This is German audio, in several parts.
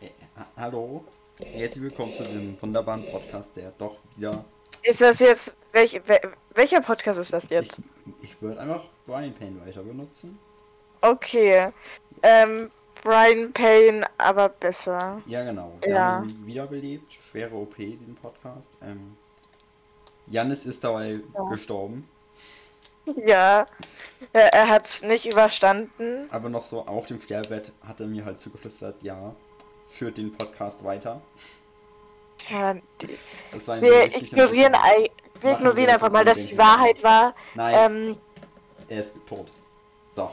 Äh, ha- hallo, herzlich willkommen zu diesem wunderbaren Podcast, der doch wieder. Ist das jetzt. Welch, wel, welcher Podcast ist das Ich, jetzt? ich würde einfach Brian Payne weiter benutzen. Okay. Ähm, Brian Payne, aber besser. Ja, genau. Wir Ja. haben ihn wiederbelebt. Schwere OP, diesen Podcast. Ähm, Jannis ist dabei Ja. gestorben, Ja. Er, er hat nicht überstanden. aber noch so auf dem Sterbebett hat er mir halt zugeflüstert, ja, führt den Podcast weiter. Ja, ein wir ignorieren, interessanter- ei- wir ignorieren einfach mal, dass die. Wahrheit war. Nein, Ähm, er ist tot. So.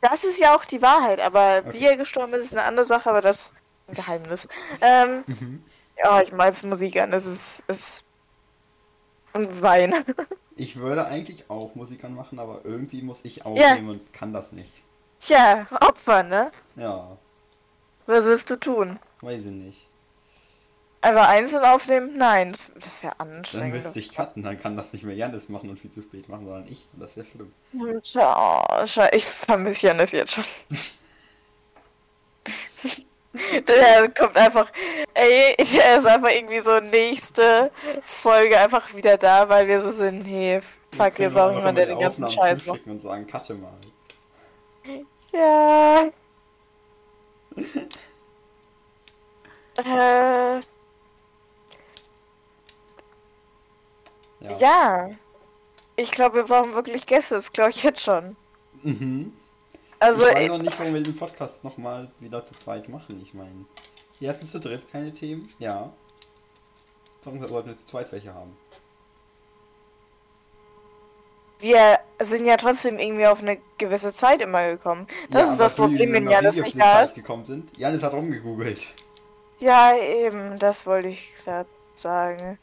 das ist ja auch die Wahrheit, aber Okay. wie er gestorben ist, ist eine andere Sache, aber das ist ein Geheimnis. Ähm, Mhm. ja, ich mache jetzt Musik an, es ist, es und Wein. Ich würde eigentlich auch Musik anmachen, aber irgendwie muss ich Ja. aufnehmen und kann das nicht. Tja, Opfer, ne? Ja, Was willst du tun? weiß ich nicht. Einfach einzeln aufnehmen? Nein, das, das wäre Dann anstrengend. müsste ich cutten, dann kann das nicht mehr Janis machen und viel zu spät machen, sondern ich. Das wäre schlimm. Sche- ich vermisse Janis jetzt schon. Der kommt einfach, ey, der ist einfach irgendwie so nächste Folge einfach wieder da, weil wir so sind, nee, fuck, wir brauchen jemanden, der den ganzen Scheiß macht. und sagen, cutte mal. Ja. Äh, Ja. ja. Ich glaube, wir brauchen wirklich Gäste, das glaube ich jetzt schon. Mhm. Also, ich weiß äh, noch nicht, warum wir den Podcast nochmal wieder zu zweit machen. Ich meine, wir hatten zu dritt keine Themen. Ja. Warum sollten wir zu zweit welche haben? Wir sind ja trotzdem irgendwie auf eine gewisse Zeit immer gekommen. Das ja, ist das Problem, wenn Janis nicht da ist. gekommen sind. Janis hat rumgegoogelt. Ja, eben, das wollte ich grad sagen.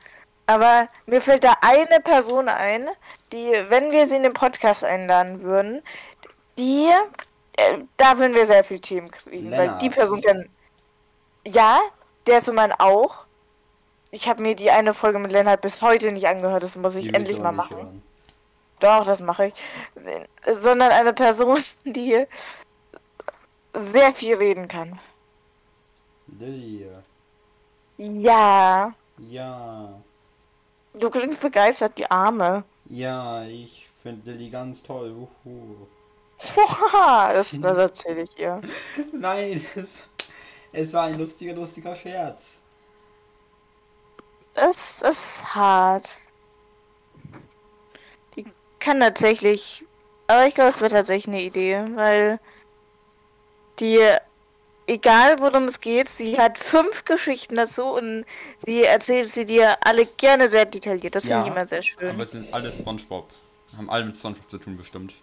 Aber mir fällt da eine Person ein, die, wenn wir sie in den Podcast einladen würden, die, äh, da würden wir sehr viel Themen kriegen, weil die Lennart. Person kann. Ja, der ist mein auch. Ich habe mir die eine Folge mit Lennart bis heute nicht angehört, das muss ich Die endlich mal machen. hören. Doch, das mache ich. Sondern eine Person, die sehr viel reden kann. Lilly. Ja, Ja. du klingst begeistert, die Arme. Ja, ich finde Lilly ganz toll. Uhu. Haha, das, das erzähle ich ihr. Nein, es, es war ein lustiger, lustiger Scherz. Das ist hart. Kann tatsächlich. Aber ich glaube, es wird tatsächlich eine Idee, weil die, egal worum es geht, sie hat fünf Geschichten dazu und sie erzählt sie dir alle gerne sehr detailliert. Das finde Ja, ich immer sehr schön. Aber es sind alle Spongebob. Haben alle mit Spongebob zu tun, bestimmt.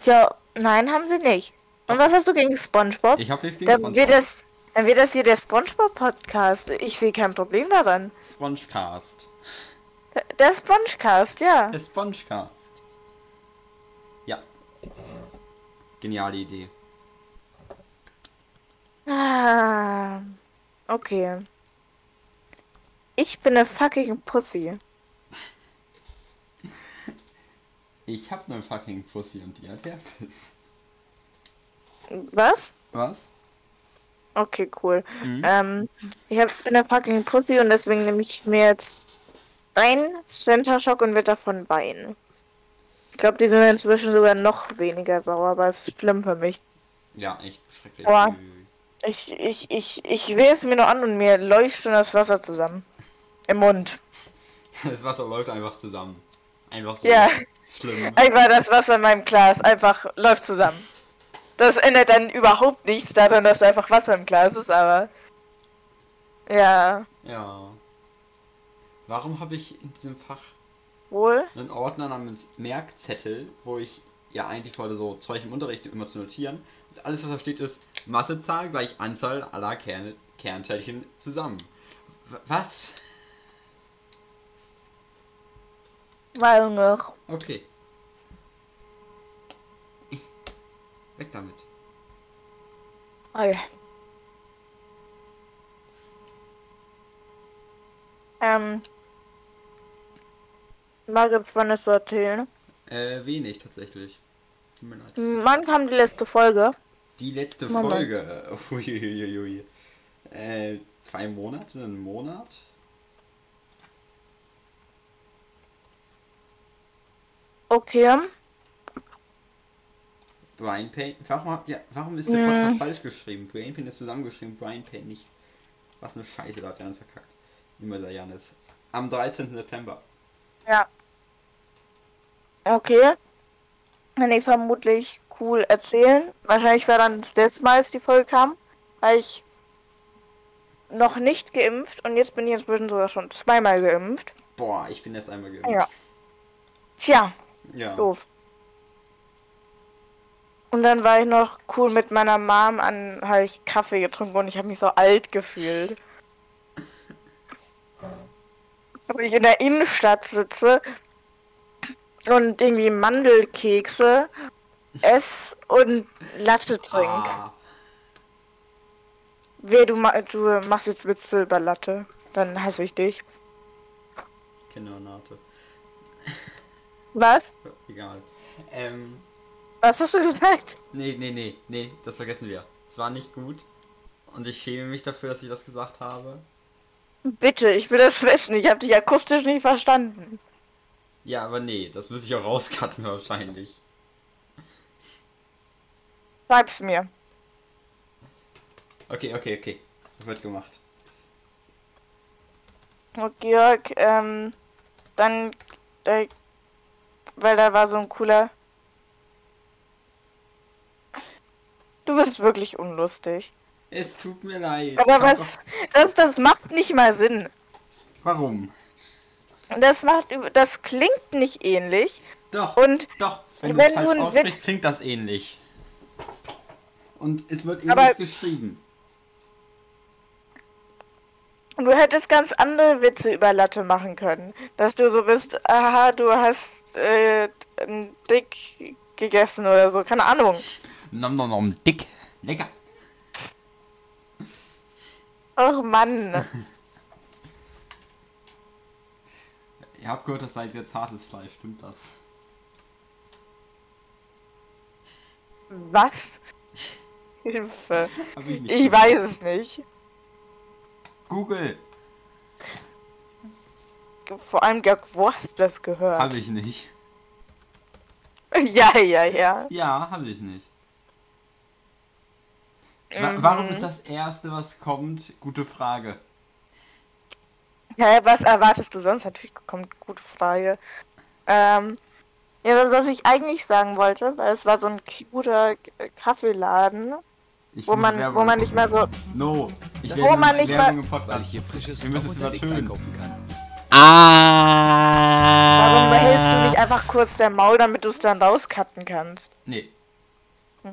Tja, nein, haben sie nicht. Und was hast du gegen SpongeBob? Ich habe nichts gegen Dann Spongebob. wird das, dann wird das hier der SpongeBob-Podcast. Ich sehe kein Problem daran. Spongecast. Der Spongecast, ja. Der Spongecast. Geniale Idee. Ah, okay. Ich bin eine fucking Pussy. Ich hab ne fucking Pussy und die hat Herpes. Was? Was? Okay, cool. Mhm. Ähm, ich hab, bin eine fucking Pussy und deswegen nehme ich mir jetzt ein Center Shock und wird davon weinen. Ich glaube, die sind inzwischen sogar noch weniger sauer, aber es ist schlimm für mich. Ja, echt schrecklich. Boah. Ich, ich, ich, ich will es mir nur an und mir läuft schon das Wasser zusammen. Im Mund. Das Wasser läuft einfach zusammen. Einfach so. Ja. Schlimm. Einfach das Wasser in meinem Glas einfach läuft zusammen. Das ändert dann überhaupt nichts daran, dass einfach Wasser im Glas ist, aber. Ja, Ja. Warum habe ich in diesem Fach wohl. einen Ordner namens Merkzettel, wo ich ja eigentlich wollte so Zeug im Unterricht immer zu notieren. Und alles, was da steht, ist Massezahl gleich Anzahl aller Kerne, Kernteilchen zusammen. W was? Weil noch. Okay. Weg damit. Okay. Ähm. Margit, wann ist zu erzählen? Äh, wenig tatsächlich. Tut mir leid. Wann kam die letzte Folge? Die letzte Moment. Folge. Uiuiuiui. Äh, zwei Monate, einen Monat? Okay. Brian Payne. Warum, habt ihr, warum ist der. Podcast falsch geschrieben? Brian Payne ist zusammengeschrieben, Brian Payne nicht. Was eine Scheiße, da hat Janis verkackt. Immer der Janis. Am 13. September. Ja. Okay. Kann ich vermutlich cool erzählen. Wahrscheinlich war dann das letzte Mal, als die Folge kam, weil ich noch nicht geimpft und jetzt bin ich inzwischen sogar schon zweimal geimpft. Boah, ich bin erst einmal geimpft. Ja. Tja, Ja. doof. Und dann war ich noch cool mit meiner Mom an, habe ich Kaffee getrunken und ich habe mich so alt gefühlt. Ob ich in der Innenstadt sitze und irgendwie Mandelkekse ess und Latte trink. Ah, Wer du, ma du machst jetzt Witze über Latte, dann hasse ich dich. ich kenne Renate. Was? Egal. Ähm, Was hast du gesagt? nee, nee, nee, nee, das vergessen wir. Es war nicht gut. Und ich schäme mich dafür, dass ich das gesagt habe. Bitte, ich will das wissen. Ich habe dich akustisch nicht verstanden. Ja, aber nee, das muss ich auch rauscutten wahrscheinlich. Schreib's mir. Okay, okay, okay. Wird gemacht. Und Georg, ähm, dann, äh, weil da war so ein cooler. Du bist wirklich unlustig. Es tut mir leid. Aber was, das, das macht nicht mal Sinn. Warum? Das macht, das klingt nicht ähnlich. Doch, Und doch. Wenn, wenn du es falsch klingt das ähnlich. Und es wird ähnlich geschrieben. du hättest ganz andere Witze über Latte machen können. Dass du so bist, aha, du hast, äh, ein Dick gegessen oder so. Keine Ahnung. Nom nom nom, dick. Lecker. Ach Mann. Ihr habt gehört, das sei sehr zartes Fleisch, stimmt das? Was? Hilfe. Ich weiß es nicht. Google. Vor allem, Georg, wo hast du das gehört? Hab ich nicht. Ja, ja, ja. Ja, hab ich nicht. Wa Warum ist das erste, was kommt? Gute Frage. Ja, was erwartest du sonst? Natürlich kommt gute Frage. Ähm, ja, das, was ich eigentlich sagen wollte, weil es war so ein guter Kaffeeladen, Ich wo will man, Werbung wo man nicht mehr so. No. Ich Wo will man nicht im weil ich hier frisches Wir müssen es übertönen. kann. Warum behältst du nicht einfach kurz dein Maul, damit du es dann rauscutten kannst? Nee.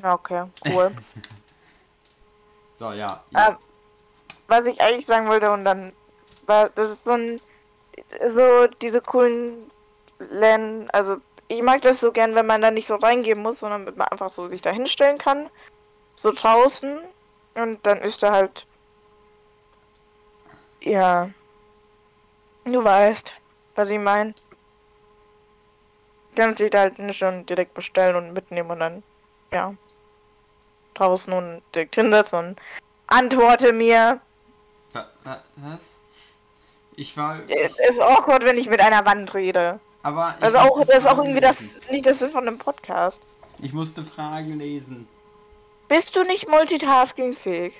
Okay, cool. So, ja. ähm, was ich eigentlich sagen wollte und dann war das ist so ein so diese coolen Läden, also ich mag das so gern, wenn man da nicht so reingehen muss, sondern man einfach so sich da hinstellen kann, so draußen und dann ist da halt ja du weißt, was ich meine. Kannst dich da halt nicht schon direkt bestellen und mitnehmen und dann ja draußen und direkt hinsetzen und antworte mir. Wa wa was? Ich war. Es ist awkward, wenn ich mit einer Wand rede. Aber. Also auch, das ist auch irgendwie das, nicht das Sinn von einem Podcast. Ich musste Fragen lesen. Bist du nicht multitaskingfähig?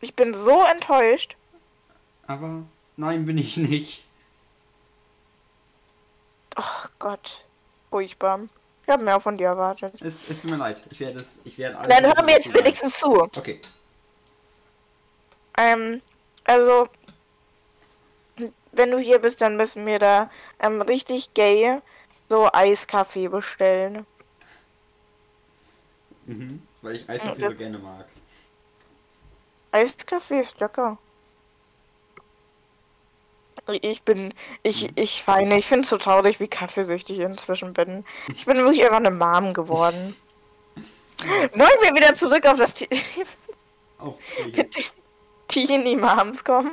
Ich bin so enttäuscht. Aber. Nein, bin ich nicht. Oh Gott. Furchtbar. Ich habe mehr von dir erwartet. Es, es tut mir leid. Ich werde es. Ich werde. Dann hör mir jetzt wenigstens zu. Okay. Ähm, also, wenn du hier bist, dann müssen wir da ähm, richtig gay so Eiskaffee bestellen. Mhm. Weil ich Eiskaffee das- so gerne mag. Eiskaffee ist lecker. Ich bin, ich, ich weine, ich finde es so traurig, wie kaffeesüchtig ich inzwischen bin. Ich bin wirklich einfach eine Mom geworden. Wollen wir wieder zurück auf das Auf. Teenie Moms kommen?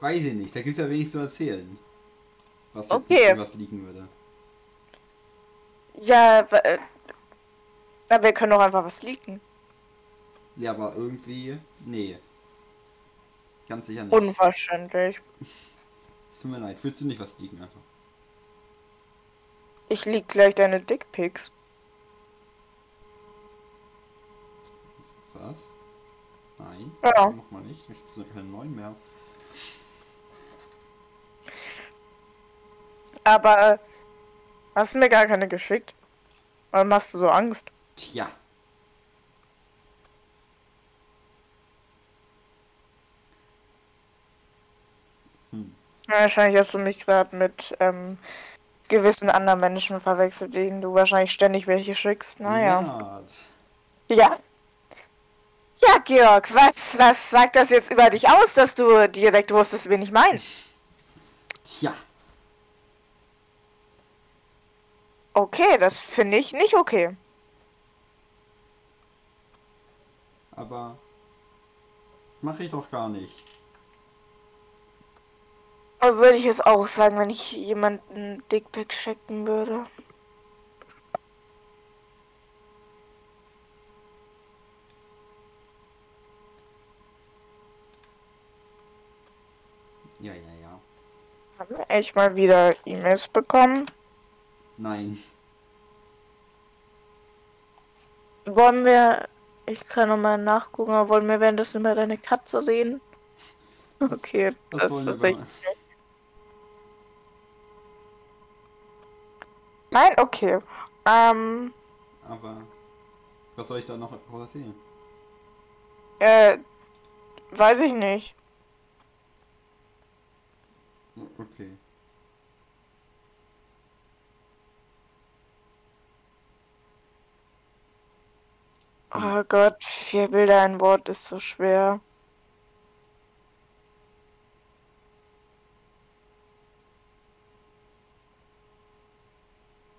Weiß ich nicht. Da gibt's ja wenig zu erzählen. Was jetzt Okay. was liegen würde. Ja, äh, Na, wir können doch einfach was leaken. Ja, aber irgendwie. Nee. Ganz sicher nicht. Unverständlich. Es tut mir leid. Willst du nicht was liegen einfach? Ich leak gleich deine Dickpics. Was? Nein. Ja. Mach mal nicht. Ich habe keinen neuen mehr. Aber äh, hast du mir gar keine geschickt? Warum hast du so Angst? Tja. Hm. Ja, wahrscheinlich hast du mich gerade mit ähm, gewissen anderen Menschen verwechselt, denen du wahrscheinlich ständig welche schickst. Naja. Lennart. Ja. Ja, Georg, was, was sagt das jetzt über dich aus, dass du direkt wusstest, wen ich meine? Tja. Okay, das finde ich nicht okay. Aber. Mache ich doch gar nicht. Also würde ich es auch sagen, wenn ich jemanden Dickpick schicken würde. Ja, ja, ja. Haben wir echt mal wieder E-Mails bekommen? Nein. Wollen wir. Ich kann noch mal nachgucken, aber wollen wir währenddessen mal deine Katze sehen? Okay, das wollen ist echt. Nein, okay. Ähm, Aber. Was soll ich da noch erzählen? äh, weiß ich nicht. Okay. Oh Gott, vier Bilder, ein Wort ist so schwer.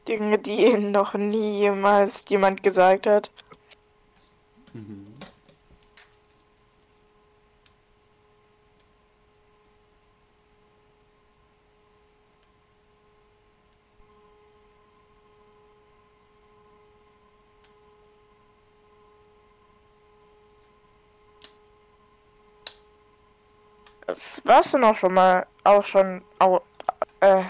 Dinge, die ihnen noch nie jemals jemand gesagt hat. Mhm. Das warst du noch schon mal auch schon au, äh,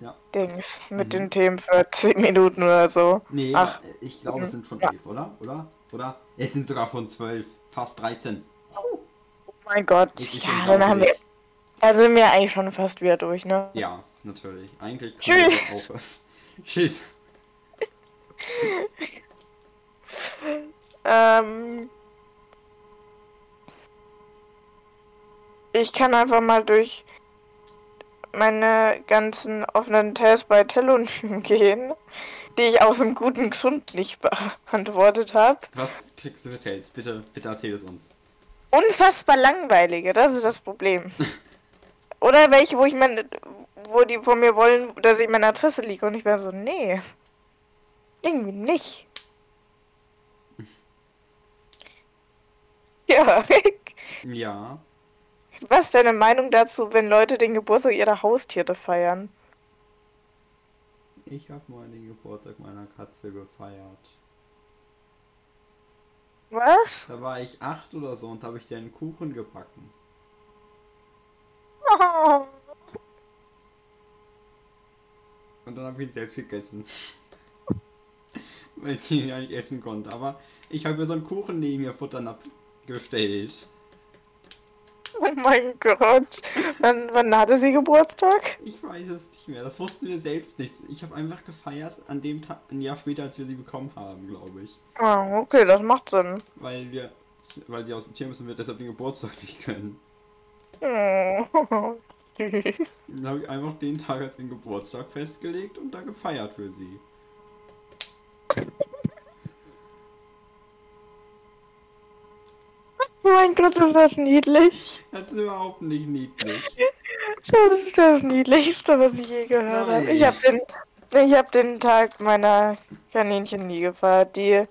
Ja. Dings mit Mhm. den Themen für 10 Minuten oder so. Nee, Ach. ich glaube, es sind schon Ja. elf, oder? Oder? Oder? Es sind sogar schon zwölf. Fast 13. Oh mein Gott, ja, dann haben wir. Da sind wir eigentlich schon fast wieder durch, ne? Ja, natürlich. Eigentlich kann Tschüss. ich auch aufhören. Tschüss. Ähm. Ich kann einfach mal durch meine ganzen offenen Tests bei Telonym gehen, die ich aus dem guten Grund nicht beantwortet habe. Was kriegst du für Tales? Bitte, bitte erzähl es uns. Unfassbar langweilige, das ist das Problem. Oder welche, wo ich meine, wo die von mir wollen, dass ich meine Adresse liege und ich bin so, nee. Irgendwie nicht. Ja, Ja. Was ist deine Meinung dazu, wenn Leute den Geburtstag ihrer Haustiere feiern? Ich habe mal den Geburtstag meiner Katze gefeiert. Was? Da war ich acht oder so und habe ich dir einen Kuchen gebacken. Und dann habe ich ihn selbst gegessen. Weil ich ihn ja nicht essen konnte. Aber ich habe mir so einen Kuchen neben mir futtern abgestellt. Oh mein Gott. Wann, wann hatte sie Geburtstag? Ich weiß es nicht mehr. Das wussten wir selbst nicht. Ich habe einfach gefeiert an dem Tag, ein Jahr später, als wir sie bekommen haben, glaube ich. Ah, okay, das macht Sinn. Weil wir, weil sie aus dem Tier müssen wir deshalb den Geburtstag nicht können. Oh, süß. Dann habe ich einfach den Tag als den Geburtstag festgelegt und da gefeiert für sie. Mein Gott, ist das niedlich. Das ist überhaupt nicht niedlich. Das ist das Niedlichste, was ich je gehört habe. Ich habe den, ich hab den Tag meiner Kaninchen nie gefeiert. Die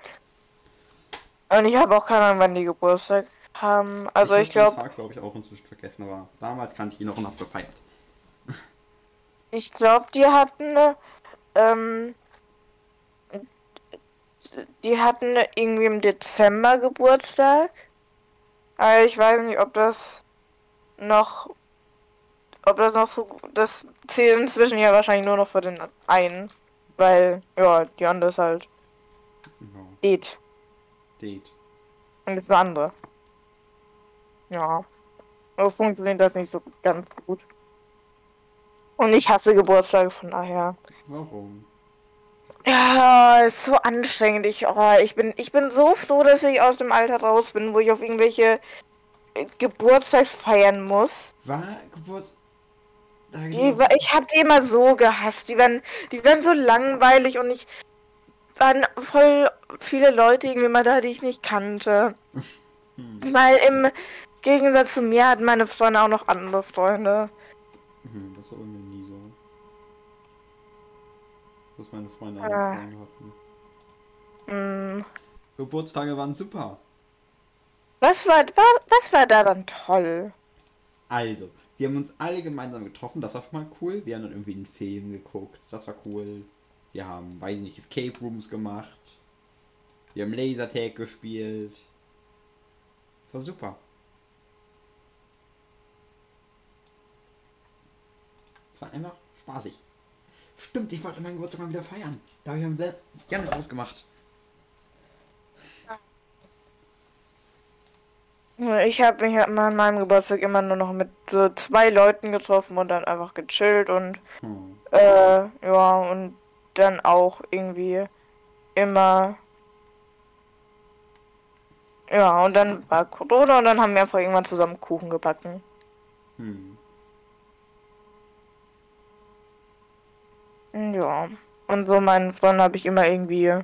und ich habe auch keine Ahnung, wann die Geburtstag haben. Also ich den glaube, Tag glaube ich auch inzwischen vergessen, aber damals kannte ich ihn noch und hab gefeiert. ich glaube, die hatten ähm, die hatten irgendwie im Dezember Geburtstag. Aber ich weiß nicht, ob das noch. Ob das noch so. Das zählt inzwischen ja wahrscheinlich nur noch für den einen. Weil, ja, die andere ist halt. Genau. Date. Date. Und das andere. Ja. Aber funktioniert das nicht so ganz gut. Und ich hasse Geburtstage, von daher. Warum? Ja, ist so anstrengend. Ich, oh, ich, bin, ich bin so froh, dass ich aus dem Alter raus bin, wo ich auf irgendwelche äh, Geburtstagsfeiern muss. War Geburtstag. Die, ich hab die immer so gehasst. Die waren, die waren so langweilig und ich waren voll viele Leute irgendwie mal da, die ich nicht kannte. Hm. Weil im Gegensatz zu mir hatten meine Freunde auch noch andere Freunde. Hm, das war Dass meine Freunde Ah. alle Freunde hatten. Hm. Geburtstage waren super. Was war, wa- was war da dann toll? Also, wir haben uns alle gemeinsam getroffen, das war schon mal cool. Wir haben dann irgendwie einen Film geguckt, das war cool. Wir haben, weiß ich nicht, Escape Rooms gemacht. Wir haben Lasertag gespielt. Das war super. Es war einfach spaßig. Stimmt, ich wollte meinen Geburtstag mal wieder feiern. Da habe ich am Januar ausgemacht. Ich habe mich an meinem Geburtstag immer nur noch mit so zwei Leuten getroffen und dann einfach gechillt und Hm. äh, ja, und dann auch irgendwie immer. Ja, und dann war Corona und dann haben wir einfach irgendwann zusammen Kuchen gebacken. Hm. Ja. Und so meinen Freunden habe ich immer irgendwie,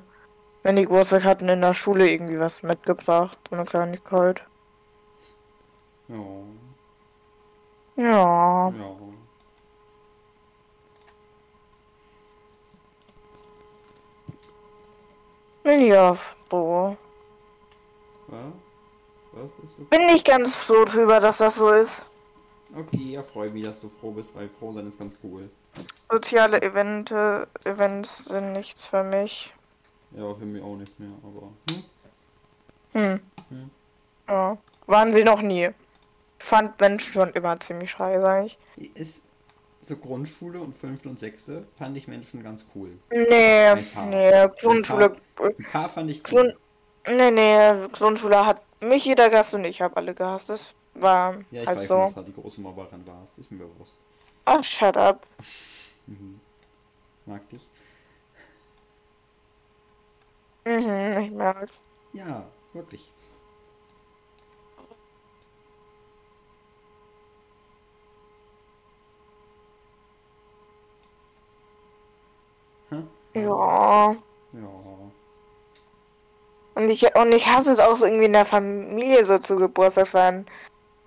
wenn die Geburtstag hatten, in der Schule irgendwie was mitgebracht. So eine Kleinigkeit. Ja. Ja. Ja. Bin ja froh. Was? Was? Bin nicht ganz froh drüber, dass das so ist. Okay, ja, freue mich, dass du froh bist, weil froh sein ist ganz cool. Soziale Evente, Events sind nichts für mich. Ja, für mich auch nicht mehr, aber. Hm? Hm. Hm. Ja. Waren sie noch nie. Fand Menschen schon immer ziemlich scheiße eigentlich. Ist so Grundschule und fünfte und sechste fand ich Menschen ganz cool. Nee, Ein paar. nee, Grundschule. Ein paar fand ich Grund, cool. nee, nee, Grundschule hat mich jeder gehasst und ich habe alle gehasst. Das war Ja, ich halt weiß so. nicht, dass da die große Mobberin war. Das ist mir bewusst. Ach, shut up. Mhm. Mag dich? Mhm, ich merk's. Ja, wirklich. Ja. Ja. Und ich, und ich hasse es auch irgendwie in der Familie so zu Geburtstagsfeiern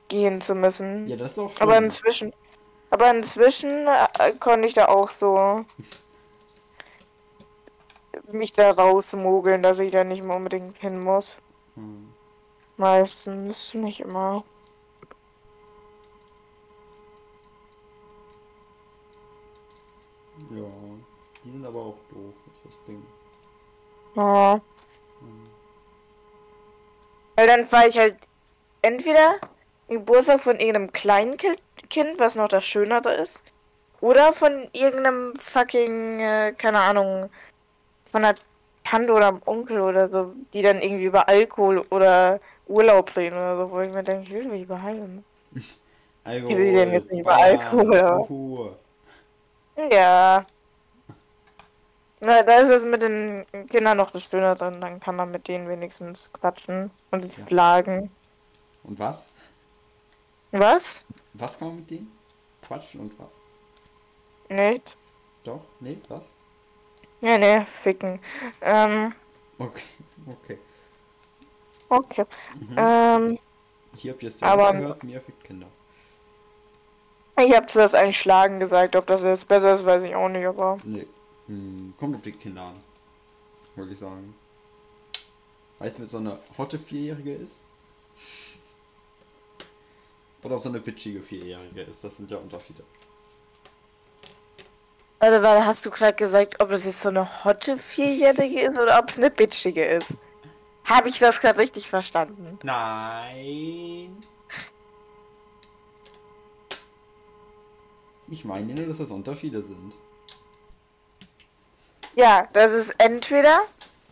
gehen zu müssen. Ja, das ist auch schön. aber inzwischen. Aber inzwischen äh, konnte ich da auch so mich da rausmogeln, dass ich da nicht mehr unbedingt hin muss. Hm. Meistens, nicht immer. Ja, die sind aber auch doof, ist das Ding. Ja. Hm. Weil dann war ich halt entweder Geburtstag von irgendeinem kleinen Ki- Kind, was noch das Schönere ist, oder von irgendeinem fucking, äh, keine Ahnung, von einer Tante oder einem Onkel oder so, die dann irgendwie über Alkohol oder Urlaub reden oder so, wo ich mir denke, ich will mich behalten. Alkohol. will denn jetzt nicht über Alkohol, Uhu. Ja. Na, da ist es mit den Kindern noch das Schönere, dann kann man mit denen wenigstens quatschen und Ja. plagen. Und was? Was? Was kann man mit denen? Quatschen und was? Nicht? Doch? Nee, was? Ja, ne, ficken. Ähm, Okay, okay. okay. Mhm. Ähm, habt ihr es aber- gehört, Mia fickt Kinder. ich hab zuerst eigentlich schlagen gesagt, ob das jetzt besser ist, weiß ich auch nicht, aber. Nee. Hm, kommt auf die Kinder an. Würde ich sagen. Weißt du, wer so eine hotte Vierjährige ist? Oder so eine bitchige Vierjährige ist. Das sind ja Unterschiede. Warte, warte, hast du gerade gesagt, ob das jetzt so eine hotte Vierjährige ist oder ob es eine bitchige ist? Habe ich das gerade richtig verstanden? Nein. Ich meine nur, dass das Unterschiede sind. Ja, das ist entweder,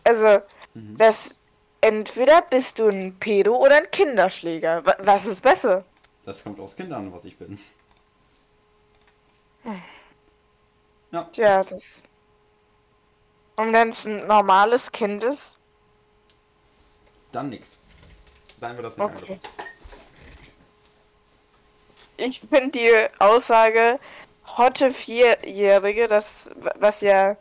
also, Mhm. das, entweder bist du ein Pedo oder ein Kinderschläger. Wa- Was ist besser? Das kommt aus Kindern, was ich bin. Ja, Tja, das. Und wenn es ein normales Kind ist, dann nix. Dann wird das nicht Okay. ich finde die Aussage Hotte Vierjährige, das, was ja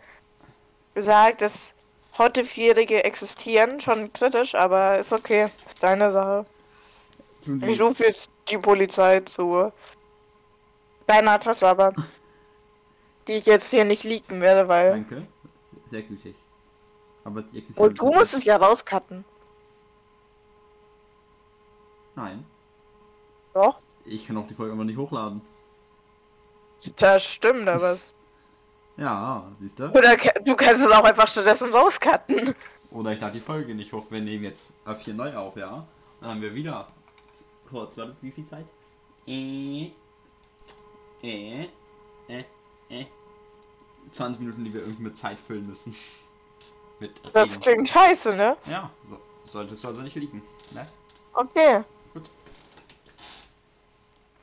gesagt, dass Hotte Vierjährige existieren, schon kritisch, aber ist okay. Ist deine Sache. Ich rufe jetzt die Polizei zu deiner Adresse, aber die ich jetzt hier nicht leaken werde, weil. Danke. Sehr gütig. Aber sie existieren. Und du musst es ja rauscutten. Nein. Doch? Ich kann auch die Folge einfach nicht hochladen. Das stimmt, aber es. Ja, siehst du? Oder du kannst es auch einfach stattdessen rauscutten. Oder ich lade die Folge nicht hoch. Wir nehmen jetzt ab hier neu auf, ja? Dann haben wir wieder. Kurz, warte, wie viel Zeit? Äh. Äh. Äh. Äh. 20 Minuten, die wir irgendwie mit Zeit füllen müssen. mit Das Reden. klingt scheiße, ne? Ja, so. Sollte es also nicht liegen. Ne? Okay. Gut.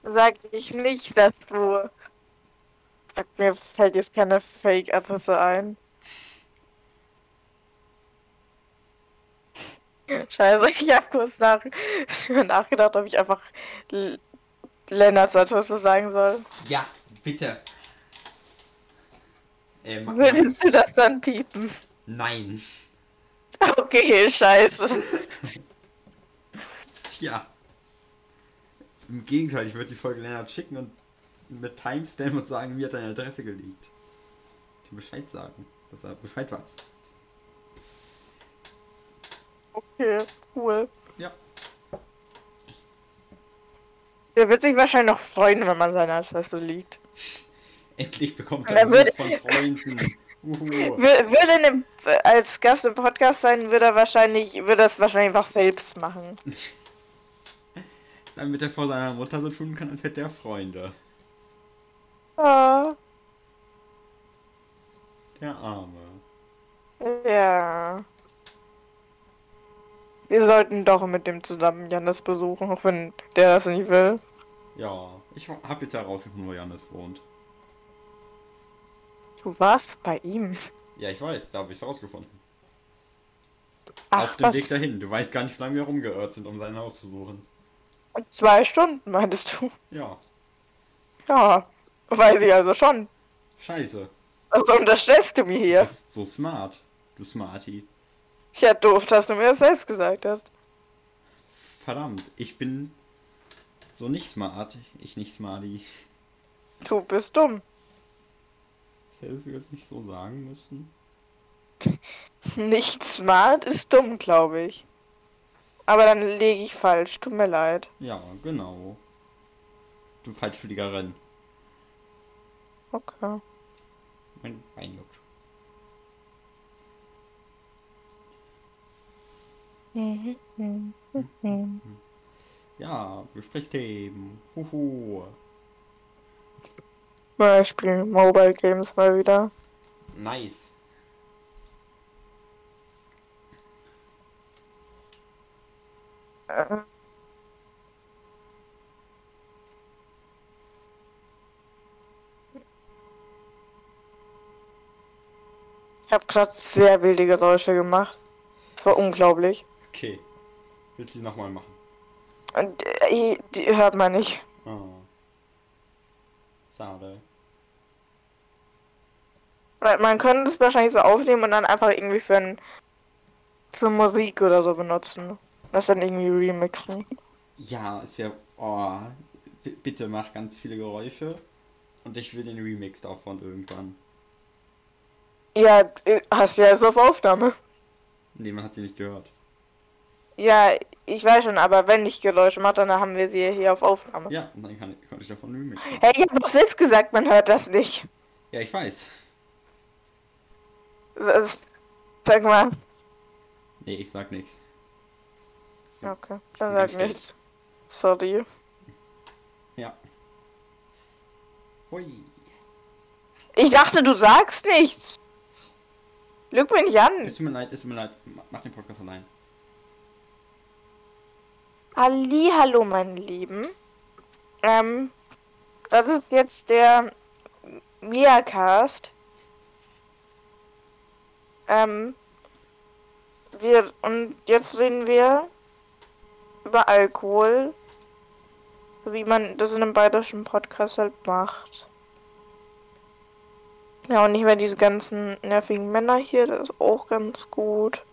Sag ich nicht, dass du. Sag, mir fällt jetzt keine Fake-Adresse ein. Scheiße, ich hab kurz nach, nachgedacht, ob ich einfach L Lennarts Adresse sagen soll. Ja, bitte. Äh, ma- Würdest du das dann piepen? Nein. Okay, scheiße. Tja. Im Gegenteil, ich würde die Folge Lennart schicken und mit Timestamp und sagen, mir hat deine Adresse geleakt. Die Bescheid sagen, dass er Bescheid weiß. Okay, cool. Ja. Der wird sich wahrscheinlich noch freuen, wenn man seine Adresse liegt. Endlich bekommt er würde- von Freunden. Würde dem, als Gast im Podcast sein, würde er wahrscheinlich, würde es wahrscheinlich einfach selbst machen. Damit er vor seiner Mutter so tun kann, als hätte er Freunde. Ah, Der Arme. ja. Wir sollten doch mit dem zusammen Janis besuchen, auch wenn der das nicht will. Ja, ich hab jetzt herausgefunden, wo Janis wohnt. Du warst bei ihm. Ja, ich weiß, da habe ich es rausgefunden. Ach, Auf dem was? Weg dahin. Du weißt gar nicht, wie lange wir rumgeirrt sind, um sein Haus zu suchen. Zwei Stunden, meintest du? Ja, Ja, weiß ich also schon. scheiße. Was unterstellst du mir Du hier? bist so smart. Du Smarty. Ja, doof, dass du mir das selbst gesagt hast. Verdammt, ich bin so nicht smart. Ich nicht smarty. Du bist dumm. Das hättest du jetzt nicht so sagen müssen. Nicht smart ist dumm, glaube ich. Aber dann lege ich falsch. Tut mir leid. Ja, genau. Du Falschfliegerin. Okay. Mein Bein juckt. Ja, Gesprächsthemen. Huhu. Ja, ich spiele Mobile Games mal wieder. Nice. Äh. Ich habe gerade sehr wilde Geräusche gemacht. Das war unglaublich. Okay. Willst du die nochmal machen? Und äh, die hört man nicht. Oh. Schade. Weil Man könnte es wahrscheinlich so aufnehmen und dann einfach irgendwie für, ein, für Musik oder so benutzen. Das dann irgendwie remixen. Ja, es wäre. Oh. Bitte mach ganz viele Geräusche. Und ich will den Remix davon irgendwann. Ja, äh, hast du ja jetzt auf Aufnahme. Nee, man hat sie nicht gehört. Ja, ich weiß schon, aber wenn ich Geräusche mache, dann haben wir sie hier auf Aufnahme. Ja, und dann kann, konnte ich davon remixen. Hey, ich habe doch selbst gesagt, man hört das nicht. Ja, ich weiß. S- Sag mal. Nee, ich sag nichts. Okay, dann sag nichts. Sorry. Ja. Hui. Ich dachte, du sagst nichts. Lüg mich nicht an. Es tut mir leid, es tut mir leid. Ma- Mach den Podcast allein. Hallo, meine Lieben. Ähm, das ist jetzt der Miacast. Ähm, wir, und jetzt reden wir über Alkohol. So wie man das in einem bayerischen Podcast halt macht. Ja, und nicht mehr diese ganzen nervigen Männer hier, das ist auch ganz gut.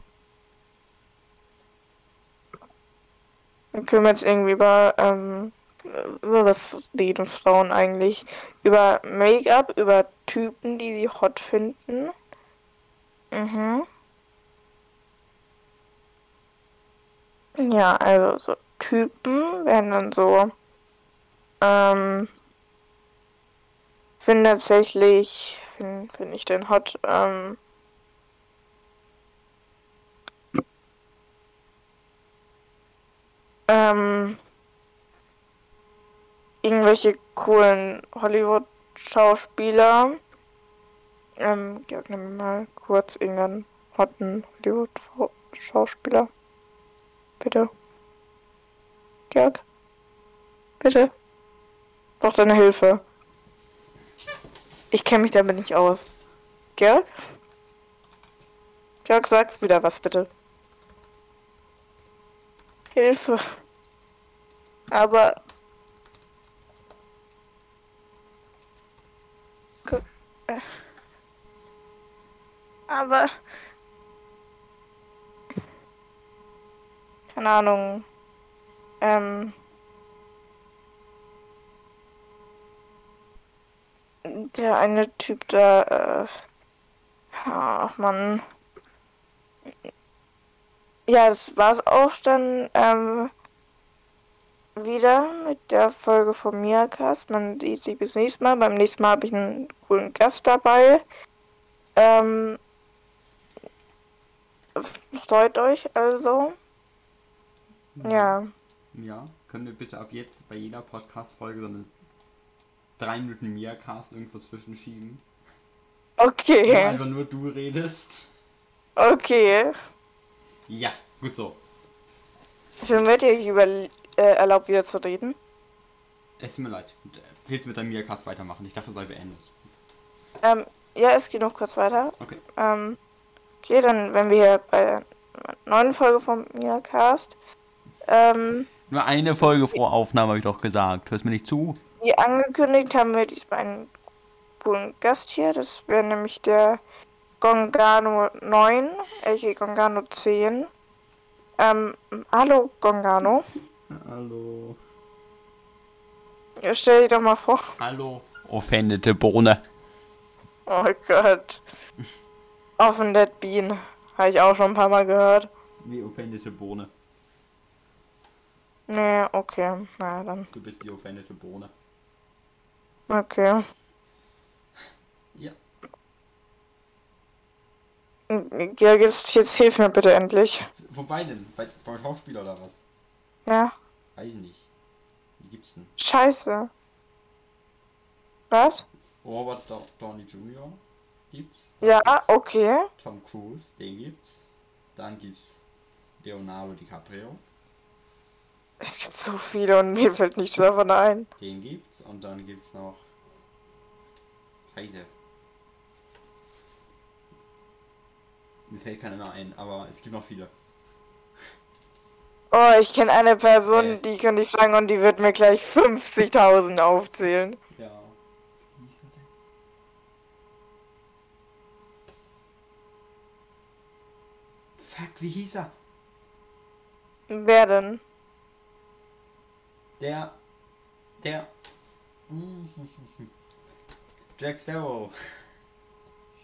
Dann können wir jetzt irgendwie über, ähm, über was reden Frauen eigentlich? Über Make-up, über Typen, die sie hot finden. Mhm. Ja, also so Typen werden dann so, ähm, finde tatsächlich, finde find ich den hot, ähm, ähm, irgendwelche coolen Hollywood-Schauspieler. Ähm, Georg, nimm mal kurz irgendeinen hotten Hollywood-Schauspieler. Bitte. Georg? Bitte? Brauch deine Hilfe. Ich kenne mich damit nicht aus. Georg? Georg, sag wieder was, bitte. Hilfe. Aber. Äh. Aber. Keine Ahnung. Ähm. Der eine Typ da, äh. Ach man. Ja, das war's auch dann ähm, wieder mit der Folge vom Miacast. Man sieht sich bis nächstes Mal. Beim nächsten Mal habe ich einen coolen Gast dabei. Ähm, freut euch also. Ja. Ja, können wir bitte ab jetzt bei jeder Podcast-Folge so eine 3 Minuten Mia-Cast irgendwo zwischenschieben? Okay. einfach nur du redest. Okay. Ja, gut so. Schön wird ihr über äh, erlaubt wieder zu reden. Es tut mir leid. Willst du mit deinem Mia-Cast weitermachen? Ich dachte, es sei beendet. Ähm, ja, es geht noch kurz weiter. Okay. Ähm, okay, dann, wenn wir hier bei der neuen Folge vom Miacast, ähm, Nur eine Folge pro Aufnahme, habe ich doch gesagt. Hörst mir nicht zu? wie angekündigt, haben wir diesmal einen coolen Gast hier. Das wäre nämlich der Gongano 9, aka Gongano 10. Ähm, hallo Gongano. Hallo. Ja, Stell dich doch mal vor. Hallo. Offendete Bohne. Oh Gott. Offen Dead Bean. Habe ich auch schon ein paar Mal gehört. Wie offendete Bohne. Nee, okay. Na dann. Du bist die offendete Bohne. Okay. Ja. Georg, jetzt, jetzt hilf mir bitte endlich. Wobei denn? Bei, beim Schauspieler oder was? Ja. Weiß nicht. Wie gibt's denn? Scheiße. Was? Robert Do Downey Jr. gibt's. Ja, okay. Tom Cruise, den gibt's. Dann gibt's Leonardo DiCaprio, Es gibt so viele und mir fällt nichts davon ein. den gibt's. Und dann gibt's noch. Scheiße. Mir fällt keiner mehr ein, aber es gibt noch viele. Oh, ich kenne eine Person, Äh. die könnte ich fragen und die wird mir gleich 50.000 aufzählen. Ja. Wie hieß er denn? Fuck, wie hieß er? Wer denn? Der. Der. Jack Sparrow.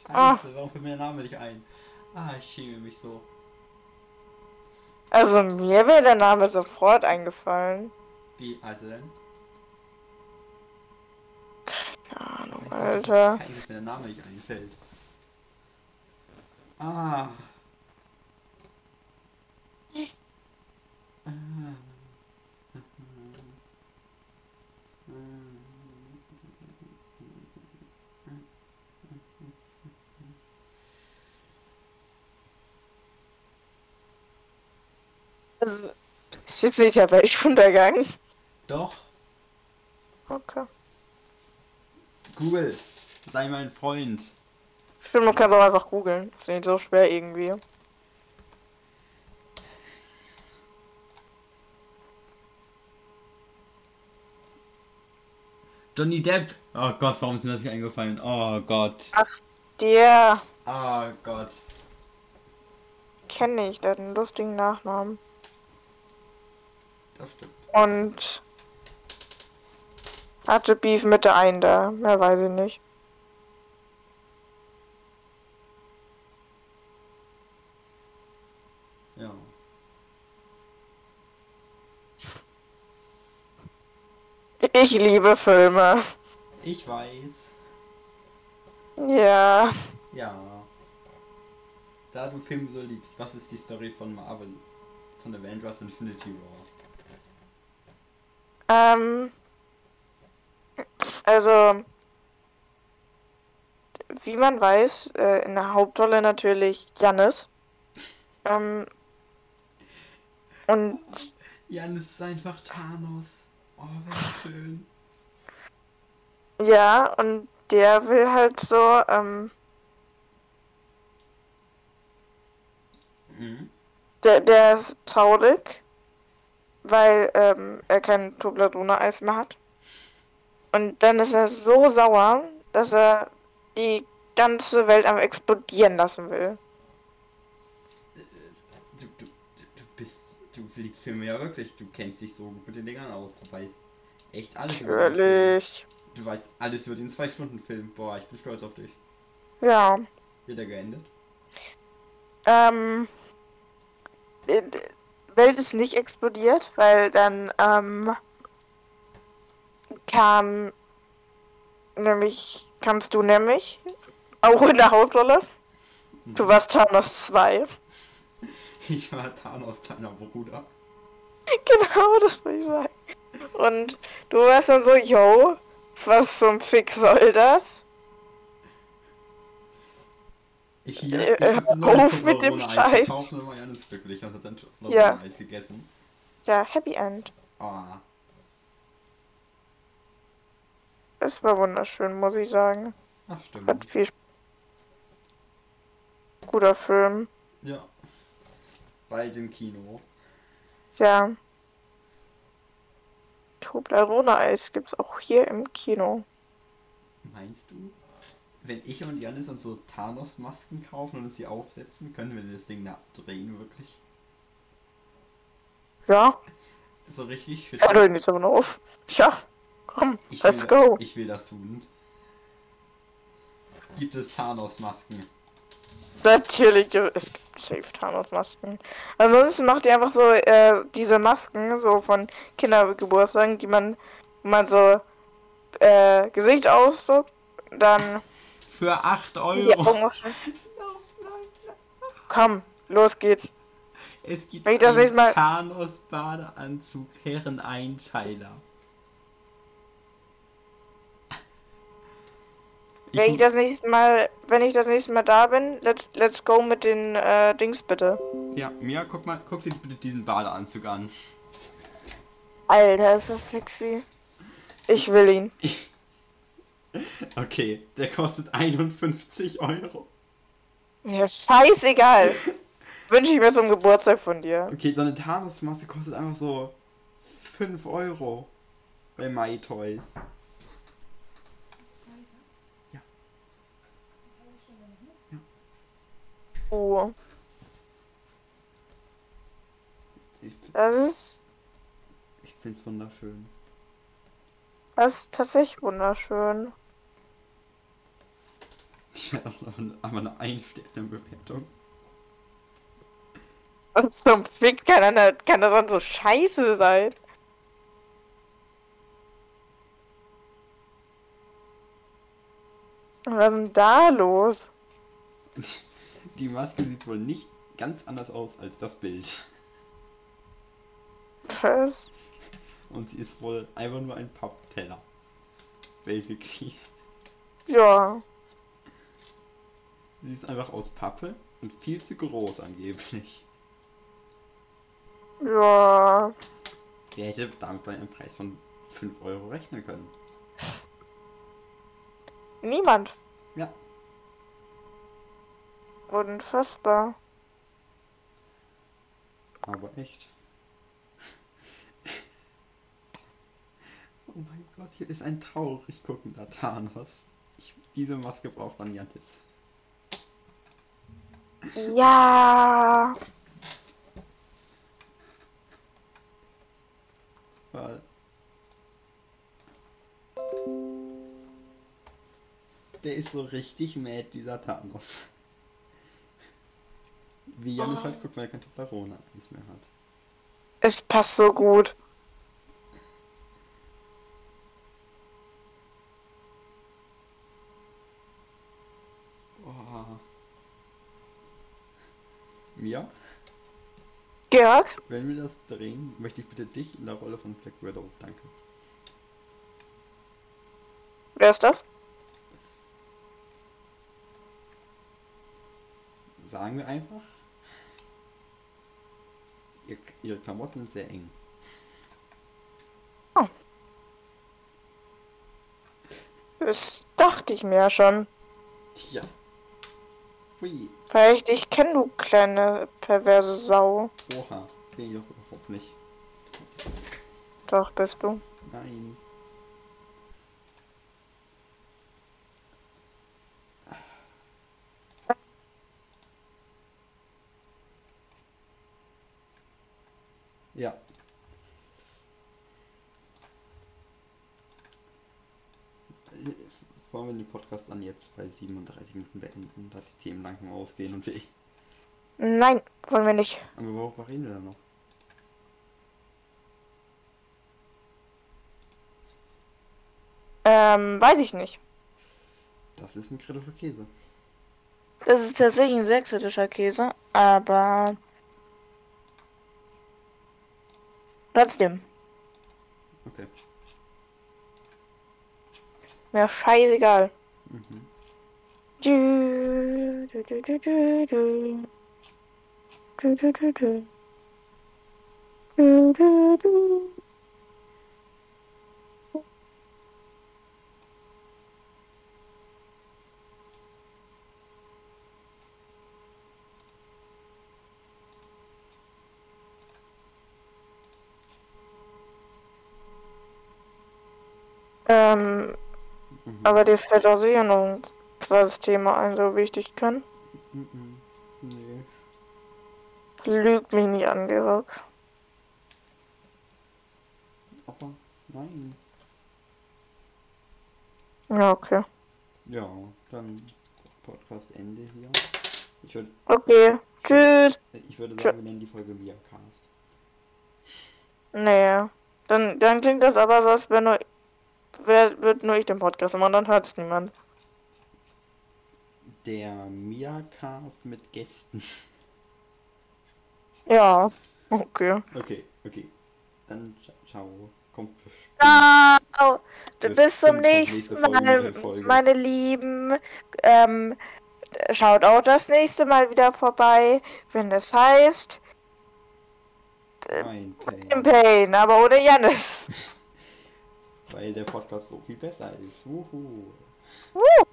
Scheiße, Ah. warum fällt mir der Name nicht ein? Ah, ich schäme mich so. Also mir wäre der Name sofort eingefallen. Wie er denn? Keine Ahnung, Ich Alter. Kein, dass mir der Name nicht einfällt. Ah. Ah. Also, ist jetzt nicht der Weltuntergang. Doch, Okay. Google, sei mein Freund. Stimmt, man kann es auch einfach googeln. Ist nicht so schwer irgendwie. Johnny Depp. Oh Gott, warum ist mir das nicht eingefallen? Oh Gott. Der Oh Gott. kenne ich, der hat einen lustigen Nachnamen. Das stimmt. Und hatte Beef mit der einen da. Mehr weiß ich nicht. Ja. Ich liebe Filme. Ich weiß. Ja. Ja. Da du Filme so liebst, was ist die Story von Marvel? Von Avengers Infinity War? Ähm. Also. Wie man weiß, äh, in der Hauptrolle natürlich Jannis. Ähm. Und Jan, es ist einfach Thanos. Oh, wäre schön. ja, und der will halt so, ähm, Mhm. der, der ist traurig, weil ähm, er kein Toblerone-Eis mehr hat. Und dann ist er so sauer, dass er die ganze Welt am explodieren lassen will. Du, du, du bist. Du liebst Filme ja wirklich. Du kennst dich so gut mit den Dingern aus. Du weißt echt alles. Natürlich. Du weißt alles über den 2-Stunden-Film. Boah, ich bin stolz auf dich. Ja. Wird er geendet? Ähm. Welt ist nicht explodiert, weil dann ähm, kam nämlich kamst du nämlich auch in der Hauptrolle. Du warst Thanos 2. Ich war Thanos kleiner Bruder. Genau, das wollte ich sagen. Und du warst dann so, yo, was zum Fick soll das? Ich hier, Äh, ich den neuen auf mit dem Scheiß. gekauft und Marianne ist glücklich und hat sein Ja. Toblerone-Eis gegessen. Ja, Happy End. Oh, Es war wunderschön, muss ich sagen. ach Hat stimmt. viel Sp- Guter Film. Ja. Bald im Kino. Ja. Toblerone-Eis gibt's auch hier im Kino. Meinst du, wenn ich und Janis uns so Thanos-Masken kaufen und uns die aufsetzen, können wir das Ding da drehen, wirklich? Ja, So richtig für ja, drehen jetzt aber noch auf. Ja, komm, ich let's will, go. Ich will das tun. Gibt es Thanos-Masken? Natürlich, es gibt safe Thanos-Masken. Ansonsten macht ihr einfach so äh, diese Masken, so von Kindergeburtstagen, die man, man so äh, Gesicht ausdruckt, dann Für 8 die Euro! Augen aufschneiden. Komm, los geht's. Es gibt Wenn ich das nächste Mal- einen Thanos-Badeanzug Herren-Einteiler. Wenn ich das nächste Mal, wenn ich das nächste Mal da bin, let's, let's go mit den äh, Dings bitte. Ja, Mia, guck mal, guck dir bitte diesen Badeanzug an. Alter, ist das sexy. Ich will ihn. Okay, der kostet 51 Euro. Ja, scheißegal. Wünsche ich mir zum Geburtstag von dir. Okay, so eine Thanos-Maske kostet einfach so 5 Euro bei MyToys. Oh, Ich, das ist, ich find's wunderschön. das ist tatsächlich wunderschön. Die hat auch noch eine, eine Ein-Sterne-Bewertung. Und zum Fick kann, er, kann das dann so scheiße sein. Was ist denn da los? Die Maske sieht wohl nicht ganz anders aus als das Bild. Was? Und sie ist wohl einfach nur ein Pappteller. Basically. Ja. Sie ist einfach aus Pappe und viel zu groß angeblich. Ja. Wer hätte damit bei einem Preis von 5 Euro rechnen können? Niemand. Ja, Unfassbar. aber echt. Oh mein Gott, hier ist ein traurig guckender Thanos. Ich, diese Maske braucht man Janis. Ja. Weil. Der ist so richtig mad, dieser Thanos. Wie Janis halt guckt, weil er kein Toblerone eins mehr hat. Es passt so gut. Oh. Mia, Georg? wenn wir das drehen, möchte ich bitte dich in der Rolle von Black Widow. Danke. Wer ist das? Sagen wir einfach. Ihr, ihre Klamotten sind sehr eng. Das dachte ich mir ja schon. Tja. Hui. Vielleicht ich kenne du kleine perverse Sau. Oha. Bin ich doch überhaupt nicht. Doch, bist du. Nein. Ja. Äh, Wollen wir den Podcast dann jetzt bei 37 Minuten beenden, da die Themen langsam ausgehen und wir. Nein, wollen wir nicht. Aber worüber reden wir dann noch? Ähm, weiß ich nicht. Das ist ein kritischer Käse. Das ist tatsächlich ein sehr kritischer Käse, aber trotzdem. Okay. Mir scheißegal. Mhm. Du, du, du, du, du, du. Du, du, du, du. Du, du, du. Ähm. Aber dir fällt auch sicher noch ein krasses Thema ein, so wie ich dich kann. Mhm. Nee. Lüg mich nicht an, Georg. Aber nein. Ja, okay. Ja, dann Podcast Ende hier. Ich würde Okay. Tschüss. ich würde sagen, wir nennen die Folge Viacast. Nee. Dann, dann klingt das aber so, als wenn nur, wer, wird nur ich den Podcast machen, dann hört's niemand. Der Miacast mit Gästen. Ja. Okay. Okay, okay. Dann cia- ciao. Kommt. Ciao. Bis zum nächsten Mal, meine Lieben. Ähm, schaut auch das nächste Mal wieder vorbei, wenn das heißt Pain. Pain, aber ohne Jannis. Weil der Podcast so viel besser ist. Wuhu. Wuhu.